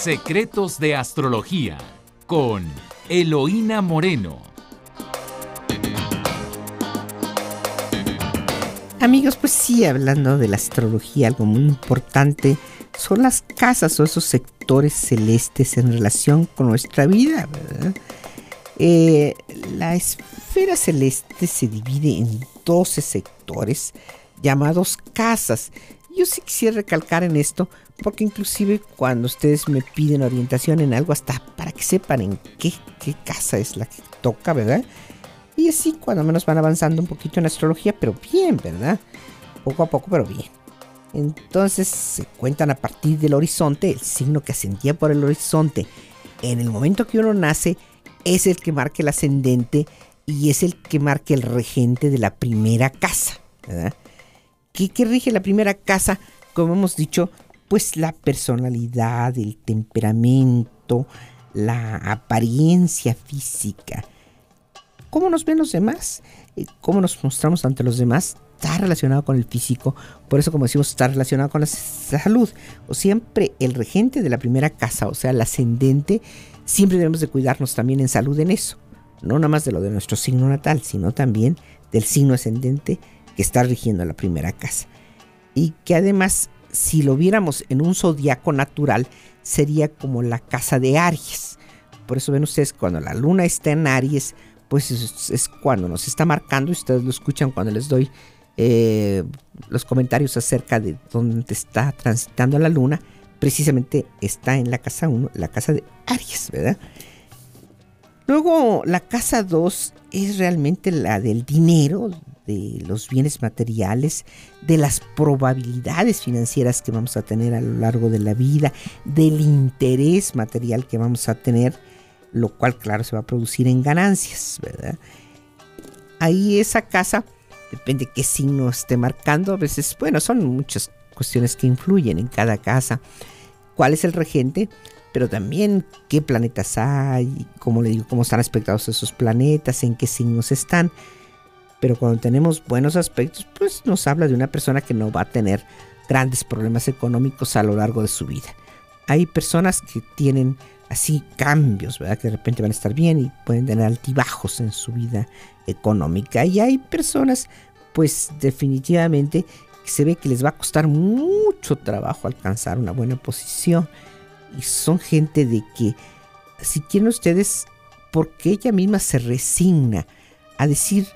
Secretos de Astrología con Eloína Moreno. Amigos, pues sí, hablando de la astrología, algo muy importante son las casas o esos sectores celestes en relación con nuestra vida, eh, la esfera celeste se divide en 12 sectores llamados casas. Yo sí quisiera recalcar en esto, porque inclusive cuando ustedes me piden orientación en algo, hasta para que sepan en qué, casa es la que toca, ¿verdad? Y así cuando menos van avanzando un poquito en astrología, pero bien, ¿verdad? Poco a poco, pero bien. Entonces se cuentan a partir del horizonte, el signo que ascendía por el horizonte. En el momento que uno nace, es el que marca el ascendente y es el que marca el regente de la primera casa. ¿verdad? ¿Qué, ¿Qué rige la primera casa? Como hemos dicho, pues la personalidad, el temperamento, la apariencia física cómo nos ven los demás, eh, cómo nos mostramos ante los demás, está relacionado con el físico. Por eso, como decimos, está relacionado con la salud. O siempre el regente de la primera casa, o sea, el ascendente, siempre debemos de cuidarnos también en salud en eso. No nada más de lo de nuestro signo natal, sino también del signo ascendente que está rigiendo la primera casa. Y que además, si lo viéramos en un zodiaco natural, sería como la casa de Aries. Por eso ven ustedes, cuando la luna está en Aries, pues es, cuando nos está marcando, ustedes lo escuchan cuando les doy eh, los comentarios acerca de dónde está transitando la luna, precisamente está en la casa 1, la casa de Aries, ¿verdad? Luego la casa 2 es realmente la del dinero, de los bienes materiales, de las probabilidades financieras que vamos a tener a lo largo de la vida, del interés material que vamos a tener lo cual claro se va a producir en ganancias, ¿verdad? Ahí esa casa, depende qué signo esté marcando, a veces, bueno, son muchas cuestiones que influyen en cada casa. ¿Cuál es el regente? Pero también qué planetas hay, cómo le digo, cómo están aspectados esos planetas, en qué signos están. Pero cuando tenemos buenos aspectos, pues nos habla de una persona que no va a tener grandes problemas económicos a lo largo de su vida. Hay personas que tienen así cambios, ¿verdad? Que de repente van a estar bien y pueden tener altibajos en su vida económica. Y hay personas, pues definitivamente, que se ve que les va a costar mucho trabajo alcanzar una buena posición. Y son gente de que, si quieren ustedes, porque ella misma se resigna a decir,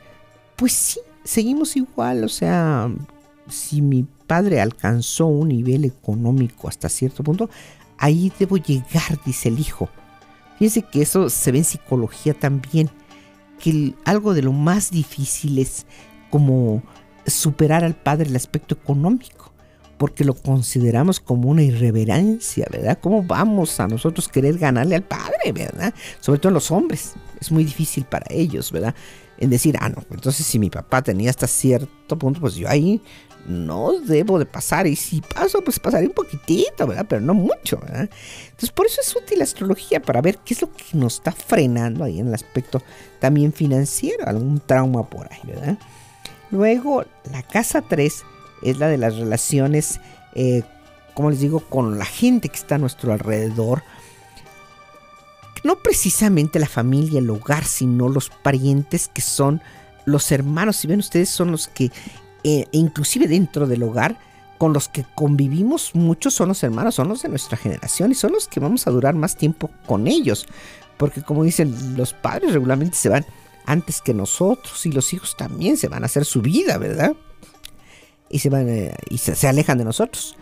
pues sí, seguimos igual, o sea, si mi padre alcanzó un nivel económico hasta cierto punto, ahí debo llegar, dice el hijo. Fíjense que eso se ve en psicología también, que algo de lo más difícil es como superar al padre el aspecto económico, porque lo consideramos como una irreverencia, ¿verdad? ¿Cómo vamos a nosotros querer ganarle al padre, ¿verdad? Sobre todo los hombres, es muy difícil para ellos, ¿verdad? En decir, ah, no, entonces si mi papá tenía hasta cierto punto, pues yo ahí no debo de pasar. Y si paso, pues pasaré un poquitito, ¿verdad? Pero no mucho, ¿verdad? Entonces, por eso es útil la astrología, para ver qué es lo que nos está frenando ahí en el aspecto también financiero, algún trauma por ahí, ¿verdad? Luego, la casa 3 es la de las relaciones, eh, como les digo, con la gente que está a nuestro alrededor. No precisamente la familia, el hogar, sino los parientes que son los hermanos. Si ven ustedes, son los que e inclusive dentro del hogar, con los que convivimos muchos son los hermanos, son los de nuestra generación y son los que vamos a durar más tiempo con ellos. Porque como dicen, los padres regularmente se van antes que nosotros y los hijos también se van a hacer su vida, ¿verdad? Y se van eh, y se, alejan de nosotros.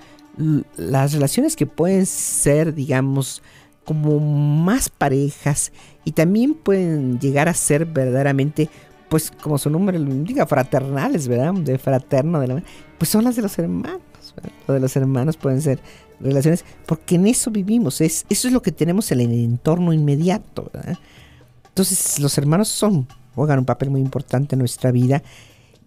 las relaciones que pueden ser, digamos, como más parejas y también pueden llegar a ser verdaderamente pues como su nombre lo indica, fraternales, ¿verdad? De fraterno, de la, pues son las de los hermanos. ¿verdad? Lo de los hermanos pueden ser relaciones, porque en eso vivimos, es, eso es lo que tenemos en el entorno inmediato. ¿verdad? Entonces los hermanos son, juegan un papel muy importante en nuestra vida.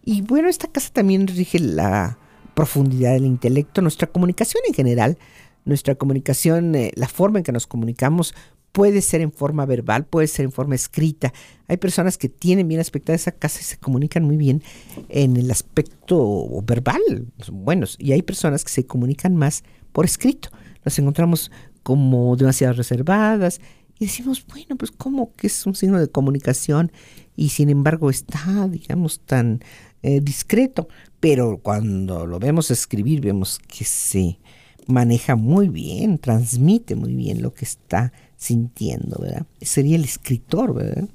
Y bueno, esta casa también rige la profundidad del intelecto, nuestra comunicación en general, nuestra comunicación, eh, la forma en que nos comunicamos puede ser en forma verbal, puede ser en forma escrita. Hay personas que tienen bien aspectada esa casa y se comunican muy bien en el aspecto verbal, son buenos, y hay personas que se comunican más por escrito. Nos encontramos como demasiado reservadas. Y decimos, bueno, pues ¿cómo que es un signo de comunicación y sin embargo está, digamos, tan eh, discreto? Pero cuando lo vemos escribir, vemos que se maneja muy bien, transmite muy bien lo que está sintiendo, ¿verdad? Sería el escritor, ¿verdad?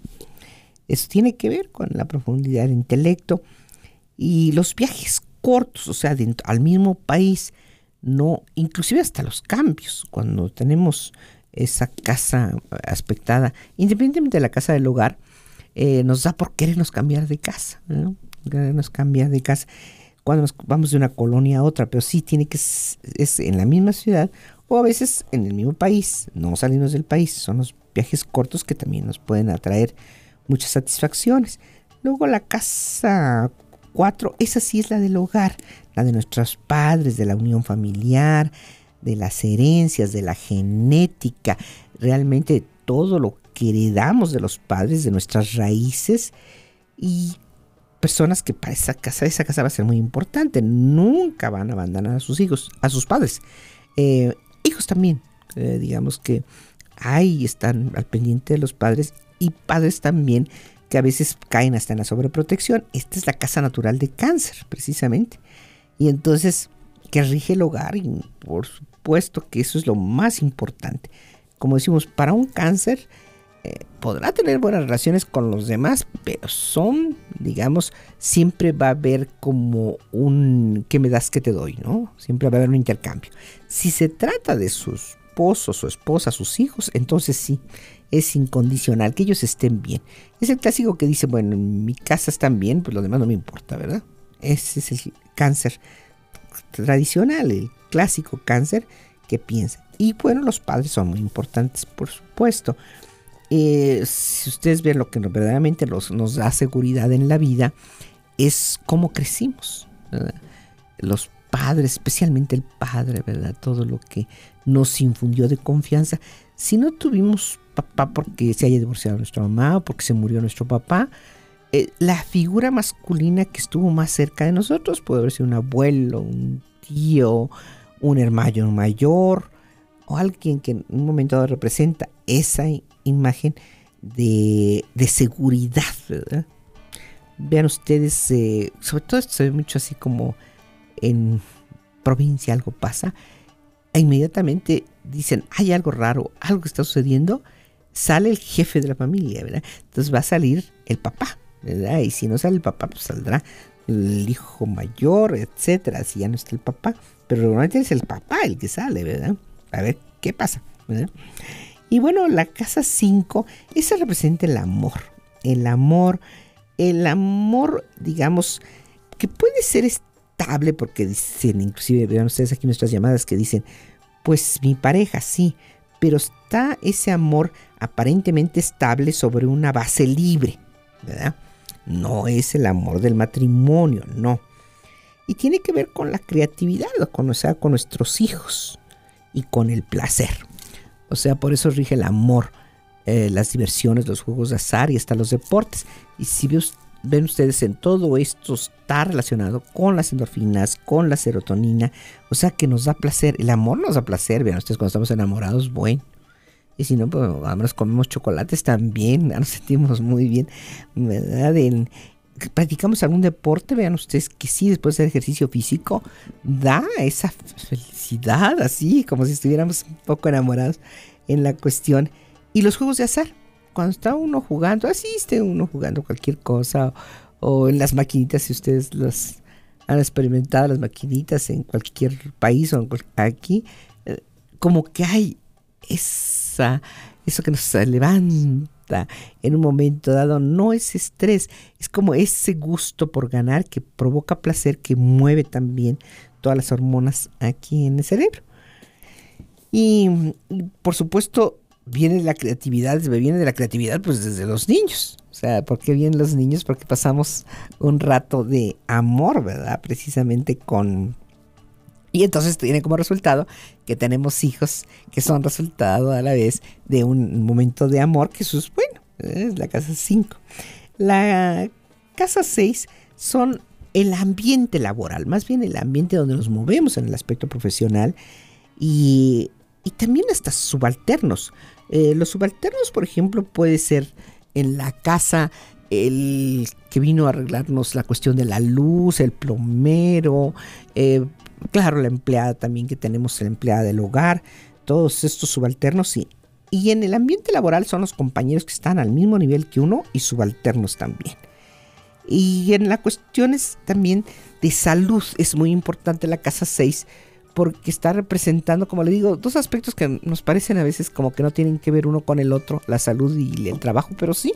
Eso tiene que ver con la profundidad del intelecto y los viajes cortos, o sea, dentro, al mismo país, no, inclusive hasta los cambios, cuando tenemos esa casa aspectada, independientemente de la casa del hogar, eh, nos da por querernos cambiar de casa, ¿no? querernos cambiar de casa cuando vamos de una colonia a otra, pero sí tiene que es en la misma ciudad o a veces en el mismo país, no salimos del país, son los viajes cortos que también nos pueden atraer muchas satisfacciones. Luego la casa 4, esa sí es la del hogar, la de nuestros padres, de la unión familiar, de las herencias, de la genética, realmente todo lo que heredamos de los padres, de nuestras raíces y personas que para esa casa, esa casa va a ser muy importante, nunca van a abandonar a sus hijos, a sus padres. Eh, hijos también, eh, digamos que ahí están al pendiente de los padres y padres también que a veces caen hasta en la sobreprotección. Esta es la casa natural de cáncer, precisamente. Y entonces, que rige el hogar, y por supuesto que eso es lo más importante. Como decimos, para un cáncer eh, podrá tener buenas relaciones con los demás, pero son, digamos, siempre va a haber como un ¿qué me das que te doy? ¿no? Siempre va a haber un intercambio. Si se trata de sus esposo, su esposa, sus hijos, entonces sí, es incondicional, que ellos estén bien. Es el clásico que dice, bueno, en mi casa están bien, pues lo demás no me importa, ¿verdad? Ese es el cáncer tradicional, el clásico cáncer que piensa. Y bueno, los padres son muy importantes, por supuesto. Eh, si ustedes ven lo que verdaderamente nos da seguridad en la vida, es cómo crecimos. Los padres, especialmente el padre, ¿verdad? Todo lo que nos infundió de confianza. Si no tuvimos papá porque se haya divorciado nuestra mamá o porque se murió nuestro papá, eh, la figura masculina que estuvo más cerca de nosotros puede haber sido un abuelo, un tío, un hermano mayor o alguien que en un momento dado representa esa imagen de, seguridad, ¿verdad? Vean ustedes, eh, sobre todo esto se ve mucho así como en provincia algo pasa, e inmediatamente dicen, hay algo raro, algo está sucediendo, sale el jefe de la familia, ¿verdad? Entonces va a salir el papá, ¿verdad? Y si no sale el papá, pues saldrá el hijo mayor, etcétera, si ya no está el papá. Pero normalmente es el papá el que sale, ¿verdad? A ver qué pasa, ¿verdad? Y bueno, la casa 5, esa representa el amor. El amor, el amor, digamos, que puede ser estable, porque dicen, inclusive vean ustedes aquí nuestras llamadas que dicen, pues mi pareja sí, pero está ese amor aparentemente estable sobre una base libre, ¿verdad? No es el amor del matrimonio, no. Y tiene que ver con la creatividad, con, o sea, con nuestros hijos y con el placer. O sea, por eso rige el amor, eh, las diversiones, los juegos de azar y hasta los deportes. Y si ven ustedes en todo esto está relacionado con las endorfinas, con la serotonina, o sea que nos da placer, el amor nos da placer, vean ustedes cuando estamos enamorados, bueno. Y si no, pues además comemos chocolates también, nos sentimos muy bien, ¿verdad? Practicamos algún deporte, vean ustedes que sí, después del ejercicio físico, da esa felicidad, así como si estuviéramos un poco enamorados en la cuestión. Y los juegos de azar, cuando está uno jugando, así esté uno jugando cualquier cosa, o, en las maquinitas, si ustedes las han experimentado, las maquinitas en cualquier país o aquí, eh, como que hay esa, eso que nos levanta en un momento dado, no es estrés, es como ese gusto por ganar que provoca placer, que mueve también todas las hormonas aquí en el cerebro. Y, por supuesto, viene la creatividad, viene de la creatividad pues desde los niños. O sea, ¿por qué vienen los niños? Porque pasamos un rato de amor, ¿verdad? Precisamente con y entonces tiene como resultado que tenemos hijos que son resultado a la vez de un momento de amor, que eso es bueno, es la casa 5. La casa 6 son el ambiente laboral, más bien el ambiente donde nos movemos en el aspecto profesional y y también hasta subalternos. Eh, los subalternos, por ejemplo, puede ser en la casa el que vino a arreglarnos la cuestión de la luz, el plomero, eh, claro, la empleada también que tenemos, la empleada del hogar, todos estos subalternos y, y en el ambiente laboral son los compañeros que están al mismo nivel que uno y subalternos también. Y en las cuestiones también de salud es muy importante la casa 6 porque está representando, como le digo, dos aspectos que nos parecen a veces como que no tienen que ver uno con el otro, la salud y el trabajo, pero sí,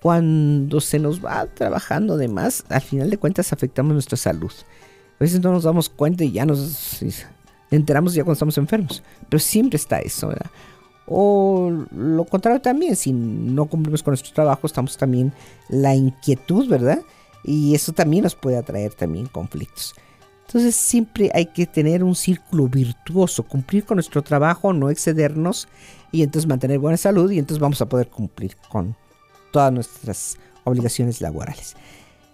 cuando se nos va trabajando de más, al final de cuentas afectamos nuestra salud. A veces no nos damos cuenta y ya nos enteramos ya cuando estamos enfermos, pero siempre está eso, ¿verdad? O lo contrario también, si no cumplimos con nuestro trabajo, estamos también la inquietud, ¿verdad? Y eso también nos puede atraer también conflictos. Entonces siempre hay que tener un círculo virtuoso, cumplir con nuestro trabajo, no excedernos y entonces mantener buena salud y entonces vamos a poder cumplir con todas nuestras obligaciones laborales.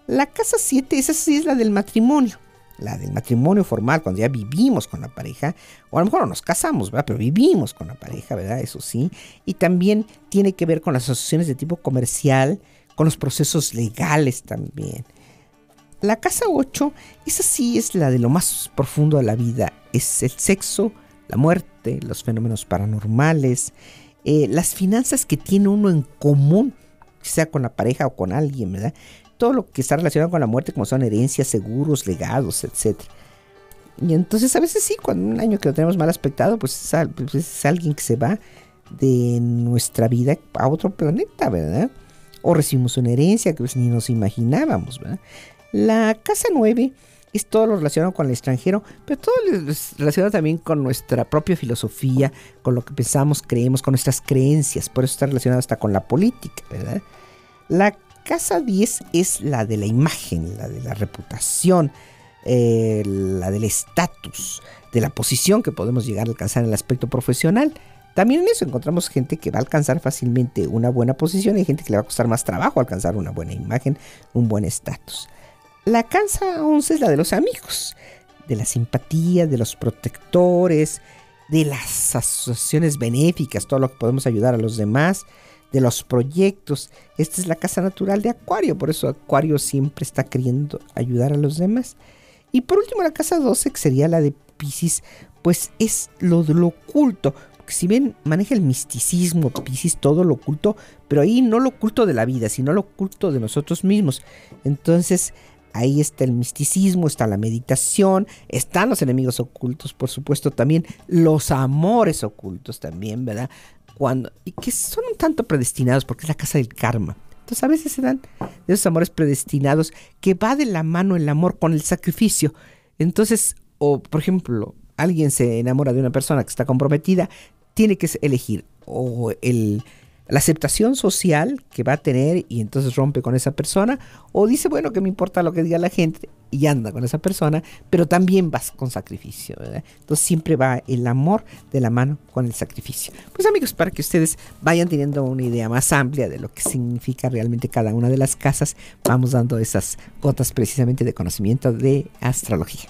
La casa 7, esa sí es la del matrimonio, la del matrimonio formal, cuando ya vivimos con la pareja, o a lo mejor no nos casamos, ¿verdad? Pero vivimos con la pareja, ¿verdad? Eso sí. Y también tiene que ver con las asociaciones de tipo comercial, con los procesos legales también. La casa 8, esa sí es la de lo más profundo de la vida. Es el sexo, la muerte, los fenómenos paranormales, eh, las finanzas que tiene uno en común, sea con la pareja o con alguien, ¿verdad? Todo lo que está relacionado con la muerte, como son herencias, seguros, legados, etc. Y entonces a veces sí, cuando un año que lo tenemos mal aspectado, pues es, pues es alguien que se va de nuestra vida a otro planeta, ¿verdad? O recibimos una herencia que pues ni nos imaginábamos, ¿verdad? La casa 9 es todo lo relacionado con el extranjero, pero todo lo relacionado también con nuestra propia filosofía, con lo que pensamos, creemos, con nuestras creencias. Por eso está relacionado hasta con la política, ¿verdad? La casa 10 es la de la imagen, la de la reputación, eh, la del estatus, de la posición que podemos llegar a alcanzar en el aspecto profesional. También en eso encontramos gente que va a alcanzar fácilmente una buena posición y gente que le va a costar más trabajo alcanzar una buena imagen, un buen estatus. La casa 11 es la de los amigos, de la simpatía, de los protectores, de las asociaciones benéficas, todo lo que podemos ayudar a los demás, de los proyectos. Esta es la casa natural de Acuario, por eso Acuario siempre está queriendo ayudar a los demás. Y por último, la casa 12, que sería la de Pisces, pues es lo de lo oculto. Si bien maneja el misticismo, Pisces, todo lo oculto, pero ahí no lo oculto de la vida, sino lo oculto de nosotros mismos. Entonces, Ahí está el misticismo, está la meditación, están los enemigos ocultos, por supuesto, también los amores ocultos también, ¿verdad? Cuando, y que son un tanto predestinados porque es la casa del karma. Entonces a veces se dan esos amores predestinados que va de la mano el amor con el sacrificio. Entonces, o por ejemplo, alguien se enamora de una persona que está comprometida, tiene que elegir o el la aceptación social que va a tener y entonces rompe con esa persona, o dice, bueno, que me importa lo que diga la gente y anda con esa persona, pero también vas con sacrificio. Entonces siempre va el amor de la mano con el sacrificio. Pues amigos, para que ustedes vayan teniendo una idea más amplia de lo que significa realmente cada una de las casas, vamos dando esas gotas precisamente de conocimiento de astrología.